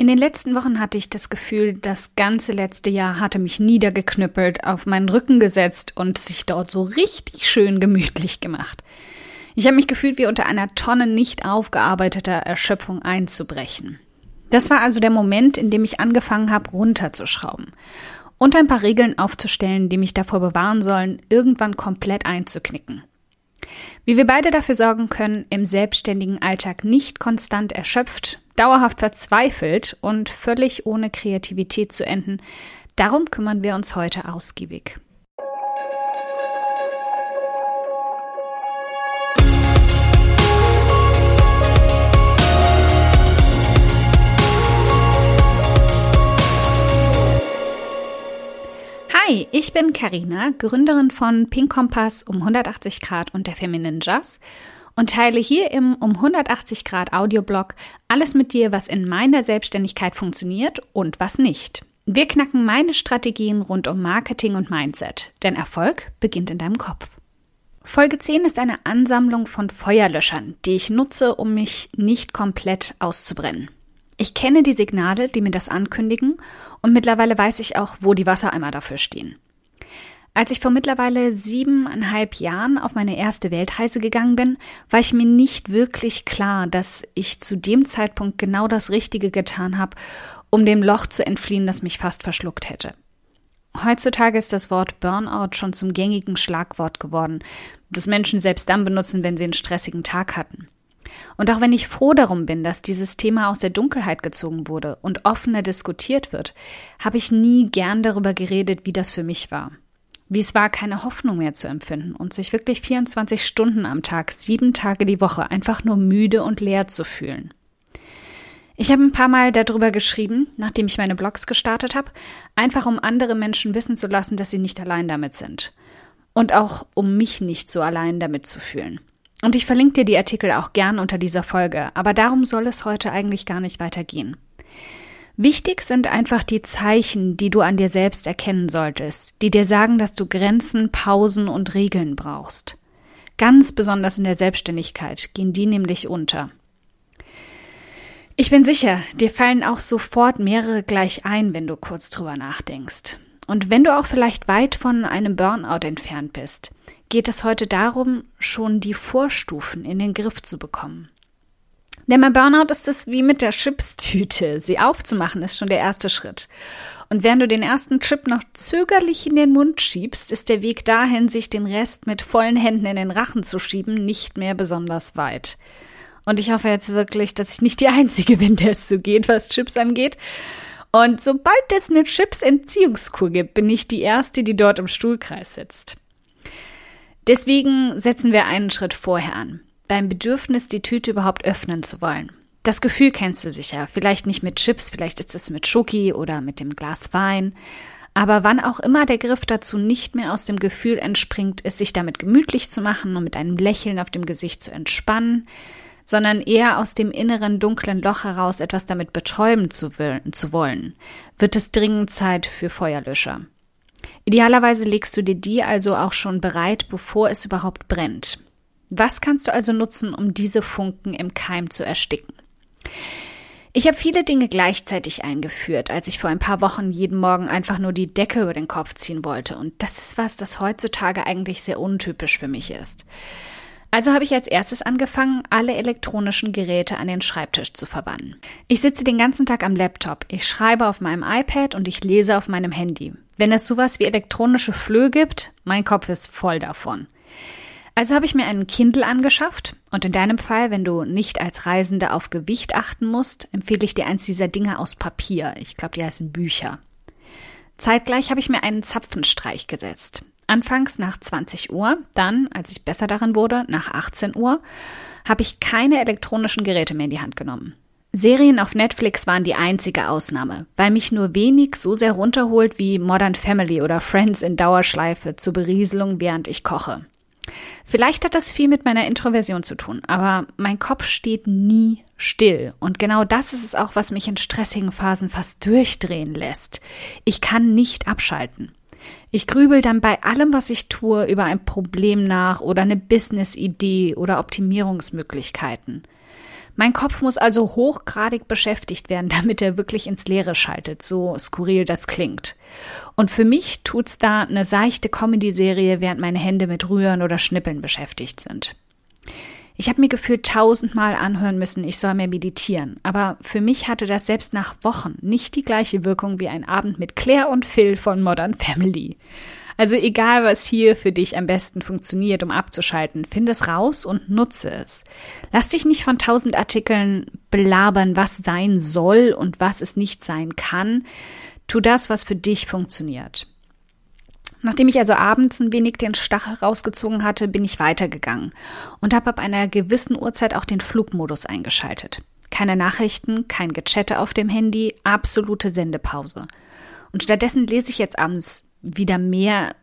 In den letzten Wochen hatte ich das Gefühl, das ganze letzte Jahr hatte mich niedergeknüppelt, auf meinen Rücken gesetzt und sich dort so richtig schön gemütlich gemacht. Ich habe mich gefühlt, wie unter einer Tonne nicht aufgearbeiteter Erschöpfung einzubrechen. Das war also der Moment, in dem ich angefangen habe, runterzuschrauben und ein paar Regeln aufzustellen, die mich davor bewahren sollen, irgendwann komplett einzuknicken. Wie wir beide dafür sorgen können, im selbstständigen Alltag nicht konstant erschöpft, dauerhaft verzweifelt und völlig ohne Kreativität zu enden, darum kümmern wir uns heute ausgiebig. Hi, ich bin Karina, Gründerin von Pink Kompass um 180 Grad und der Feminine Jazz und teile hier im um 180 Grad Audioblog alles mit dir, was in meiner Selbstständigkeit funktioniert und was nicht. Wir knacken meine Strategien rund um Marketing und Mindset, denn Erfolg beginnt in deinem Kopf. Folge 10 ist eine Ansammlung von Feuerlöschern, die ich nutze, um mich nicht komplett auszubrennen. Ich kenne die Signale, die mir das ankündigen, und mittlerweile weiß ich auch, wo die Wassereimer dafür stehen. Als ich vor mittlerweile siebeneinhalb Jahren auf meine erste Weltreise gegangen bin, war ich mir nicht wirklich klar, dass ich zu dem Zeitpunkt genau das Richtige getan habe, um dem Loch zu entfliehen, das mich fast verschluckt hätte. Heutzutage ist das Wort Burnout schon zum gängigen Schlagwort geworden, das Menschen selbst dann benutzen, wenn sie einen stressigen Tag hatten. Und auch wenn ich froh darum bin, dass dieses Thema aus der Dunkelheit gezogen wurde und offener diskutiert wird, habe ich nie gern darüber geredet, wie das für mich war wie es war, keine Hoffnung mehr zu empfinden und sich wirklich 24 Stunden am Tag, sieben Tage die Woche einfach nur müde und leer zu fühlen. Ich habe ein paar Mal darüber geschrieben, nachdem ich meine Blogs gestartet habe, einfach um andere Menschen wissen zu lassen, dass sie nicht allein damit sind. Und auch um mich nicht so allein damit zu fühlen. Und ich verlinke dir die Artikel auch gern unter dieser Folge, aber darum soll es heute eigentlich gar nicht weitergehen. Wichtig sind einfach die Zeichen, die du an dir selbst erkennen solltest, die dir sagen, dass du Grenzen, Pausen und Regeln brauchst. Ganz besonders in der Selbstständigkeit gehen die nämlich unter. Ich bin sicher, dir fallen auch sofort mehrere gleich ein, wenn du kurz drüber nachdenkst. Und wenn du auch vielleicht weit von einem Burnout entfernt bist, geht es heute darum, schon die Vorstufen in den Griff zu bekommen. Denn bei Burnout ist es wie mit der Chipstüte. Sie aufzumachen ist schon der erste Schritt. Und während du den ersten Chip noch zögerlich in den Mund schiebst, ist der Weg dahin, sich den Rest mit vollen Händen in den Rachen zu schieben, nicht mehr besonders weit. Und ich hoffe jetzt wirklich, dass ich nicht die Einzige bin, der es so geht, was Chips angeht. Und sobald es eine Chips-Entziehungskur gibt, bin ich die Erste, die dort im Stuhlkreis sitzt. Deswegen setzen wir einen Schritt vorher an beim Bedürfnis, die Tüte überhaupt öffnen zu wollen. Das Gefühl kennst du sicher. Vielleicht nicht mit Chips, vielleicht ist es mit Schoki oder mit dem Glas Wein. Aber wann auch immer der Griff dazu nicht mehr aus dem Gefühl entspringt, es sich damit gemütlich zu machen und mit einem Lächeln auf dem Gesicht zu entspannen, sondern eher aus dem inneren dunklen Loch heraus etwas damit betäuben zu, zu wollen, wird es dringend Zeit für Feuerlöscher. Idealerweise legst du dir die also auch schon bereit, bevor es überhaupt brennt. Was kannst du also nutzen, um diese Funken im Keim zu ersticken? Ich habe viele Dinge gleichzeitig eingeführt, als ich vor ein paar Wochen jeden Morgen einfach nur die Decke über den Kopf ziehen wollte. Und das ist was, das heutzutage eigentlich sehr untypisch für mich ist. Also habe ich als erstes angefangen, alle elektronischen Geräte an den Schreibtisch zu verbannen. Ich sitze den ganzen Tag am Laptop, ich schreibe auf meinem iPad und ich lese auf meinem Handy. Wenn es sowas wie elektronische Flöhe gibt, mein Kopf ist voll davon. Also habe ich mir einen Kindle angeschafft und in deinem Fall, wenn du nicht als Reisende auf Gewicht achten musst, empfehle ich dir eins dieser Dinge aus Papier. Ich glaube, die heißen Bücher. Zeitgleich habe ich mir einen Zapfenstreich gesetzt. Anfangs nach 20 Uhr, dann, als ich besser darin wurde, nach 18 Uhr, habe ich keine elektronischen Geräte mehr in die Hand genommen. Serien auf Netflix waren die einzige Ausnahme, weil mich nur wenig so sehr runterholt wie Modern Family oder Friends in Dauerschleife zur Berieselung, während ich koche. Vielleicht hat das viel mit meiner Introversion zu tun, aber mein Kopf steht nie still. Und genau das ist es auch, was mich in stressigen Phasen fast durchdrehen lässt. Ich kann nicht abschalten. Ich grübel dann bei allem, was ich tue, über ein Problem nach oder eine Business-Idee oder Optimierungsmöglichkeiten. Mein Kopf muss also hochgradig beschäftigt werden, damit er wirklich ins Leere schaltet, so skurril das klingt. Und für mich tut's da eine seichte Comedy-Serie, während meine Hände mit Rühren oder Schnippeln beschäftigt sind. Ich habe mir gefühlt tausendmal anhören müssen, ich soll mehr meditieren. Aber für mich hatte das selbst nach Wochen nicht die gleiche Wirkung wie ein Abend mit Claire und Phil von Modern Family. Also egal, was hier für dich am besten funktioniert, um abzuschalten, find es raus und nutze es. Lass dich nicht von tausend Artikeln belabern, was sein soll und was es nicht sein kann. Tu das, was für dich funktioniert. Nachdem ich also abends ein wenig den Stachel rausgezogen hatte, bin ich weitergegangen und habe ab einer gewissen Uhrzeit auch den Flugmodus eingeschaltet. Keine Nachrichten, kein Gechatte auf dem Handy, absolute Sendepause. Und stattdessen lese ich jetzt abends wieder mehr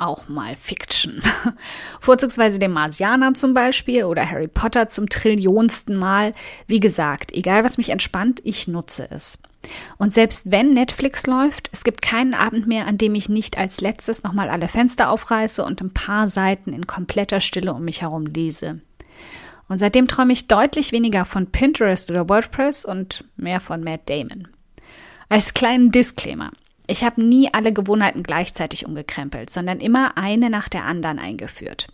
auch mal Fiction. Vorzugsweise den Marsianer zum Beispiel oder Harry Potter zum trillionsten Mal. Wie gesagt, egal was mich entspannt, ich nutze es. Und selbst wenn Netflix läuft, es gibt keinen Abend mehr, an dem ich nicht als letztes nochmal alle Fenster aufreiße und ein paar Seiten in kompletter Stille um mich herum lese. Und seitdem träume ich deutlich weniger von Pinterest oder WordPress und mehr von Matt Damon. Als kleinen Disclaimer. Ich habe nie alle Gewohnheiten gleichzeitig umgekrempelt, sondern immer eine nach der anderen eingeführt.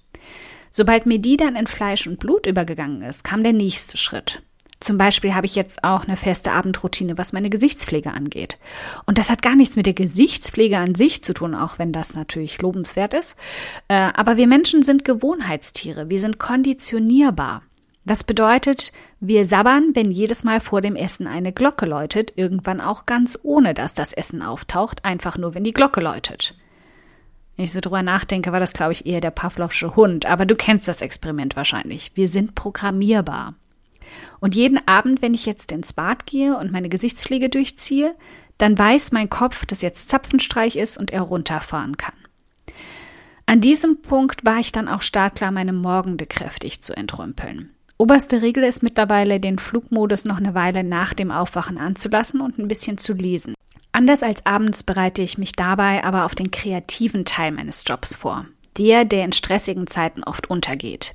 Sobald mir die dann in Fleisch und Blut übergegangen ist, kam der nächste Schritt. Zum Beispiel habe ich jetzt auch eine feste Abendroutine, was meine Gesichtspflege angeht. Und das hat gar nichts mit der Gesichtspflege an sich zu tun, auch wenn das natürlich lobenswert ist. Äh, aber wir Menschen sind Gewohnheitstiere, wir sind konditionierbar. Was bedeutet, wir sabbern, wenn jedes Mal vor dem Essen eine Glocke läutet, irgendwann auch ganz ohne, dass das Essen auftaucht, einfach nur, wenn die Glocke läutet. Wenn ich so drüber nachdenke, war das, glaube ich, eher der Pavlovsche Hund, aber du kennst das Experiment wahrscheinlich. Wir sind programmierbar. Und jeden Abend, wenn ich jetzt ins Bad gehe und meine Gesichtspflege durchziehe, dann weiß mein Kopf, dass jetzt Zapfenstreich ist und er runterfahren kann. An diesem Punkt war ich dann auch startklar, meine Morgende kräftig zu entrümpeln. Oberste Regel ist mittlerweile, den Flugmodus noch eine Weile nach dem Aufwachen anzulassen und ein bisschen zu lesen. Anders als abends bereite ich mich dabei aber auf den kreativen Teil meines Jobs vor. Der, der in stressigen Zeiten oft untergeht.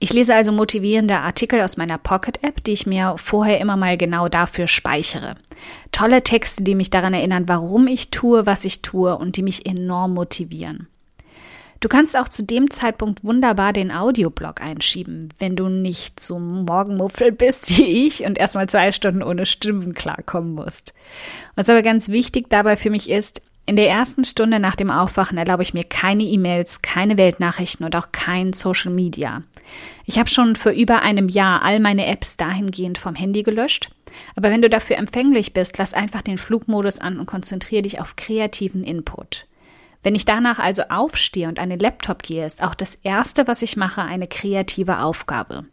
Ich lese also motivierende Artikel aus meiner Pocket-App, die ich mir vorher immer mal genau dafür speichere. Tolle Texte, die mich daran erinnern, warum ich tue, was ich tue und die mich enorm motivieren. Du kannst auch zu dem Zeitpunkt wunderbar den Audioblog einschieben, wenn du nicht so Morgenmuffel bist wie ich und erstmal zwei Stunden ohne Stimmen klarkommen musst. Was aber ganz wichtig dabei für mich ist, in der ersten Stunde nach dem Aufwachen erlaube ich mir keine E-Mails, keine Weltnachrichten und auch kein Social Media. Ich habe schon vor über einem Jahr all meine Apps dahingehend vom Handy gelöscht. Aber wenn du dafür empfänglich bist, lass einfach den Flugmodus an und konzentriere dich auf kreativen Input. Wenn ich danach also aufstehe und an den Laptop gehe, ist auch das Erste, was ich mache, eine kreative Aufgabe.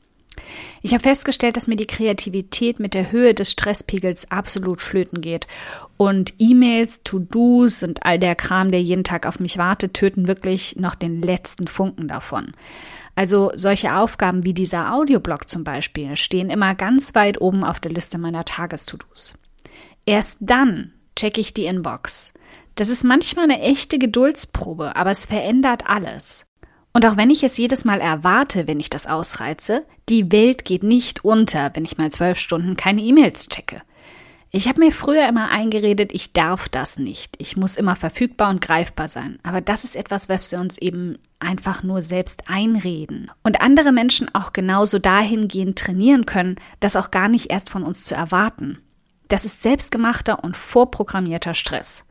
Ich habe festgestellt, dass mir die Kreativität mit der Höhe des Stresspegels absolut flöten geht. Und E-Mails, To-Dos und all der Kram, der jeden Tag auf mich wartet, töten wirklich noch den letzten Funken davon. Also solche Aufgaben wie dieser Audioblog zum Beispiel stehen immer ganz weit oben auf der Liste meiner Tages-To-Dos. Erst dann checke ich die Inbox. Das ist manchmal eine echte Geduldsprobe, aber es verändert alles. Und auch wenn ich es jedes Mal erwarte, wenn ich das ausreize, die Welt geht nicht unter, wenn ich mal zwölf Stunden keine E-Mails checke. Ich habe mir früher immer eingeredet, ich darf das nicht. Ich muss immer verfügbar und greifbar sein. Aber das ist etwas, was wir uns eben einfach nur selbst einreden. Und andere Menschen auch genauso dahingehend trainieren können, das auch gar nicht erst von uns zu erwarten. Das ist selbstgemachter und vorprogrammierter Stress.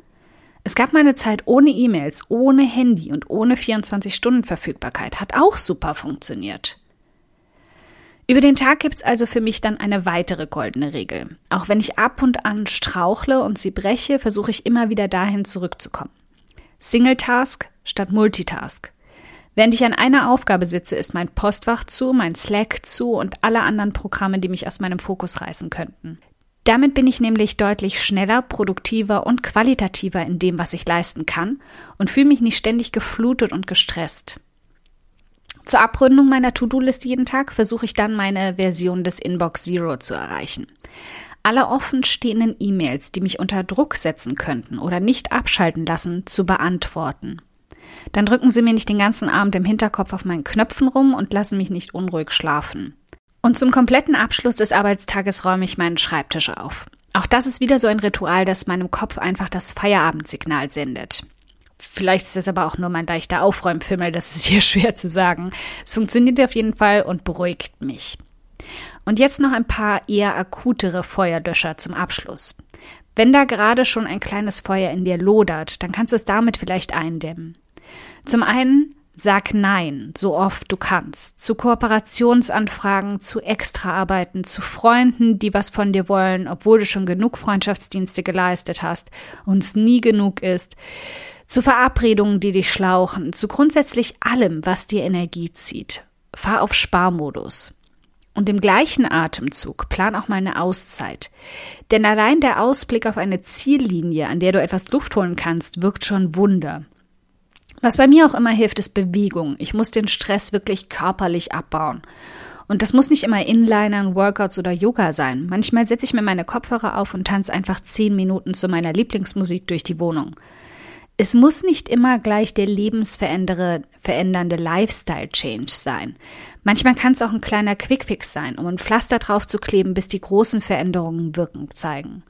Es gab mal eine Zeit ohne E-Mails, ohne Handy und ohne 24-Stunden-Verfügbarkeit. Hat auch super funktioniert. Über den Tag gibt's also für mich dann eine weitere goldene Regel. Auch wenn ich ab und an strauchle und sie breche, versuche ich immer wieder dahin zurückzukommen. Single Task statt Multitask. Während ich an einer Aufgabe sitze, ist mein Postfach zu, mein Slack zu und alle anderen Programme, die mich aus meinem Fokus reißen könnten. Damit bin ich nämlich deutlich schneller, produktiver und qualitativer in dem, was ich leisten kann und fühle mich nicht ständig geflutet und gestresst. Zur Abrundung meiner To-Do-Liste jeden Tag versuche ich dann meine Version des Inbox Zero zu erreichen. Alle offen stehenden E-Mails, die mich unter Druck setzen könnten oder nicht abschalten lassen, zu beantworten. Dann drücken sie mir nicht den ganzen Abend im Hinterkopf auf meinen Knöpfen rum und lassen mich nicht unruhig schlafen. Und zum kompletten Abschluss des Arbeitstages räume ich meinen Schreibtisch auf. Auch das ist wieder so ein Ritual, das meinem Kopf einfach das Feierabendsignal sendet. Vielleicht ist das aber auch nur mein leichter Aufräumfimmel, das ist hier schwer zu sagen. Es funktioniert auf jeden Fall und beruhigt mich. Und jetzt noch ein paar eher akutere Feuerlöscher zum Abschluss. Wenn da gerade schon ein kleines Feuer in dir lodert, dann kannst du es damit vielleicht eindämmen. Zum einen sag Nein, so oft du kannst, zu Kooperationsanfragen, zu Extraarbeiten, zu Freunden, die was von dir wollen, obwohl du schon genug Freundschaftsdienste geleistet hast und es nie genug ist, zu Verabredungen, die dich schlauchen, zu grundsätzlich allem, was dir Energie zieht. Fahr auf Sparmodus. Und im gleichen Atemzug plan auch mal eine Auszeit. Denn allein der Ausblick auf eine Ziellinie, an der du etwas Luft holen kannst, wirkt schon Wunder. Was bei mir auch immer hilft, ist Bewegung. Ich muss den Stress wirklich körperlich abbauen. Und das muss nicht immer Inlinern, Workouts oder Yoga sein. Manchmal setze ich mir meine Kopfhörer auf und tanze einfach zehn Minuten zu meiner Lieblingsmusik durch die Wohnung. Es muss nicht immer gleich der lebensverändernde Lifestyle-Change sein. Manchmal kann es auch ein kleiner Quickfix sein, um ein Pflaster drauf zu kleben, bis die großen Veränderungen Wirken zeigen.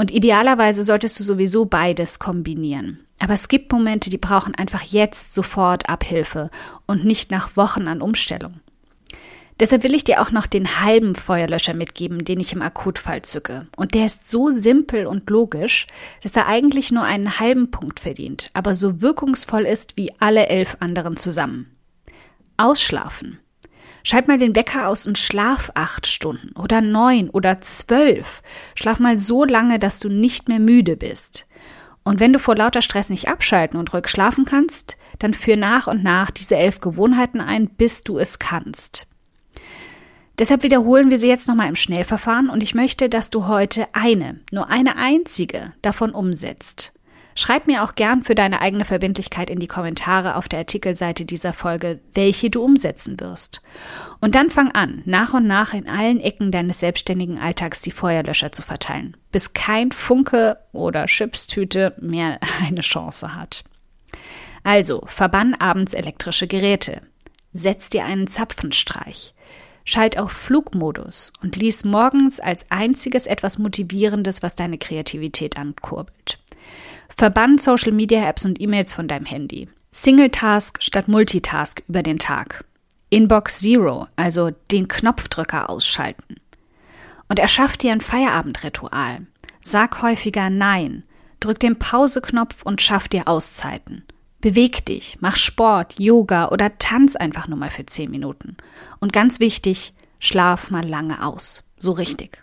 Und idealerweise solltest du sowieso beides kombinieren. Aber es gibt Momente, die brauchen einfach jetzt sofort Abhilfe und nicht nach Wochen an Umstellung. Deshalb will ich dir auch noch den halben Feuerlöscher mitgeben, den ich im Akutfall zücke. Und der ist so simpel und logisch, dass er eigentlich nur einen halben Punkt verdient, aber so wirkungsvoll ist wie alle elf anderen zusammen. Ausschlafen. Schalt mal den Wecker aus und schlaf acht Stunden oder neun oder zwölf. Schlaf mal so lange, dass du nicht mehr müde bist. Und wenn du vor lauter Stress nicht abschalten und ruhig schlafen kannst, dann führ nach und nach diese elf Gewohnheiten ein, bis du es kannst. Deshalb wiederholen wir sie jetzt nochmal im Schnellverfahren und ich möchte, dass du heute eine, nur eine einzige davon umsetzt. Schreib mir auch gern für deine eigene Verbindlichkeit in die Kommentare auf der Artikelseite dieser Folge, welche du umsetzen wirst. Und dann fang an, nach und nach in allen Ecken deines selbstständigen Alltags die Feuerlöscher zu verteilen, bis kein Funke oder Chipstüte mehr eine Chance hat. Also, verbann abends elektrische Geräte. Setz dir einen Zapfenstreich. Schalt auf Flugmodus und lies morgens als einziges etwas Motivierendes, was deine Kreativität ankurbelt. Verbann Social Media Apps und E-Mails von deinem Handy. Single Task statt Multitask über den Tag. Inbox Zero, also den Knopfdrücker ausschalten. Und erschaff dir ein Feierabendritual. Sag häufiger Nein. Drück den Pauseknopf und schaff dir Auszeiten. Beweg dich, mach Sport, Yoga oder tanz einfach nur mal für 10 Minuten. Und ganz wichtig, schlaf mal lange aus. So richtig.